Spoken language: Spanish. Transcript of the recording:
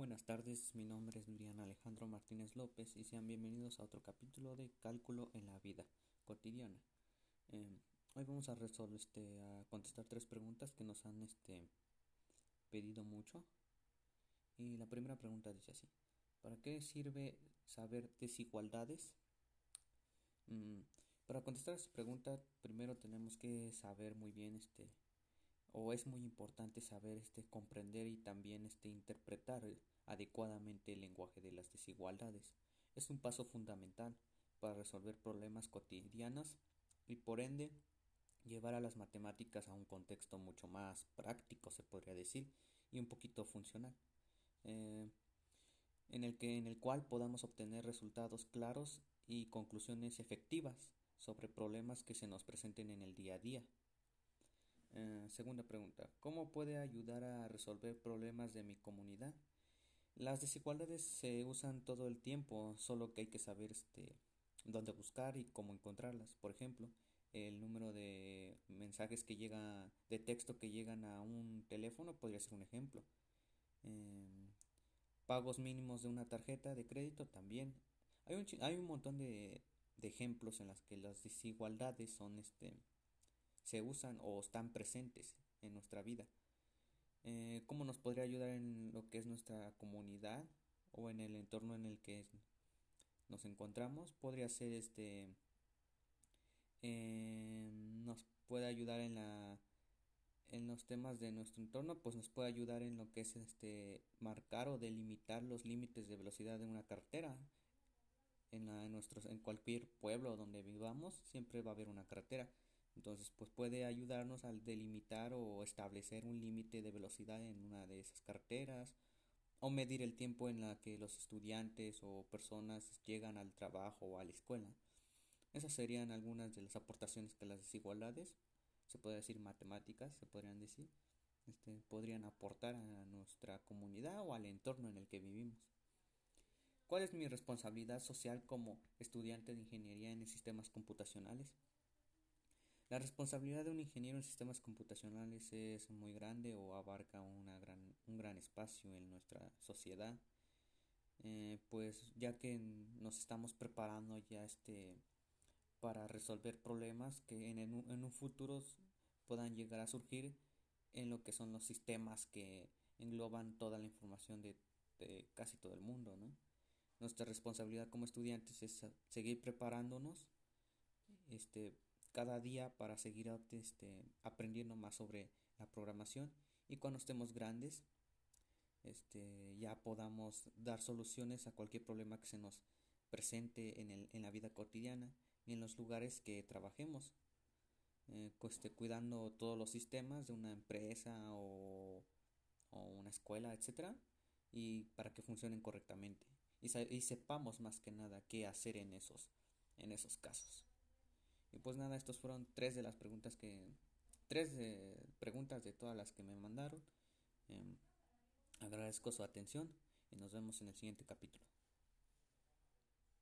Buenas tardes, mi nombre es Miriam Alejandro Martínez López y sean bienvenidos a otro capítulo de Cálculo en la vida cotidiana. Em, hoy vamos a resolver este, a contestar tres preguntas que nos han este, pedido mucho. Y la primera pregunta dice así: ¿Para qué sirve saber desigualdades? Mm, para contestar esta pregunta, primero tenemos que saber muy bien este o es muy importante saber este comprender y también este interpretar adecuadamente el lenguaje de las desigualdades. Es un paso fundamental para resolver problemas cotidianos y por ende llevar a las matemáticas a un contexto mucho más práctico se podría decir y un poquito funcional eh, en el que en el cual podamos obtener resultados claros y conclusiones efectivas sobre problemas que se nos presenten en el día a día eh, segunda pregunta. ¿Cómo puede ayudar a resolver problemas de mi comunidad? Las desigualdades se usan todo el tiempo, solo que hay que saber este, dónde buscar y cómo encontrarlas. Por ejemplo, el número de mensajes que llega, de texto que llegan a un teléfono podría ser un ejemplo. Em, pagos mínimos de una tarjeta de crédito también. Hay un, hay un montón de, de ejemplos en las que las desigualdades son este, se usan o están presentes en nuestra vida. Eh, ¿Cómo nos podría ayudar en lo que es nuestra comunidad o en el entorno en el que nos encontramos? Podría ser este. Eh, nos puede ayudar en la en los temas de nuestro entorno pues nos puede ayudar en lo que es este marcar o delimitar los límites de velocidad de una carretera en, nuestros en cualquier pueblo donde vivamos siempre va a haber una carretera entonces, pues puede ayudarnos al delimitar o establecer un límite de velocidad en una de esas carreteras o medir el tiempo en la que los estudiantes o personas llegan al trabajo o a la escuela. Esas serían algunas de las aportaciones que las desigualdades, se puede decir matemáticas, se podrían decir, este, podrían aportar a nuestra comunidad o al entorno en el que vivimos. ¿Cuál es mi responsabilidad social como estudiante de ingeniería en sistemas computacionales? La responsabilidad de un ingeniero en sistemas computacionales es muy grande o abarca una gran, un gran espacio en nuestra sociedad, eh, pues ya que nos estamos preparando ya este para resolver problemas que en, en un futuro puedan llegar a surgir en lo que son los sistemas que engloban toda la información de, de casi todo el mundo. Nuestra responsabilidad como estudiantes es seguir preparándonos este cada día para seguir este, aprendiendo más sobre la programación. Y cuando estemos grandes este, ya podamos dar soluciones a cualquier problema que se nos presente en, el, en la vida cotidiana y en los lugares que trabajemos, eh, este, cuidando todos los sistemas de una empresa o, o una escuela, etcétera, y para que funcionen correctamente. Y, y sepamos más que nada qué hacer en esos, en esos casos. Y pues nada, estos fueron tres de las preguntas que... Tres de, preguntas de todas las que me mandaron. Em, agradezco su atención y nos vemos en el siguiente capítulo.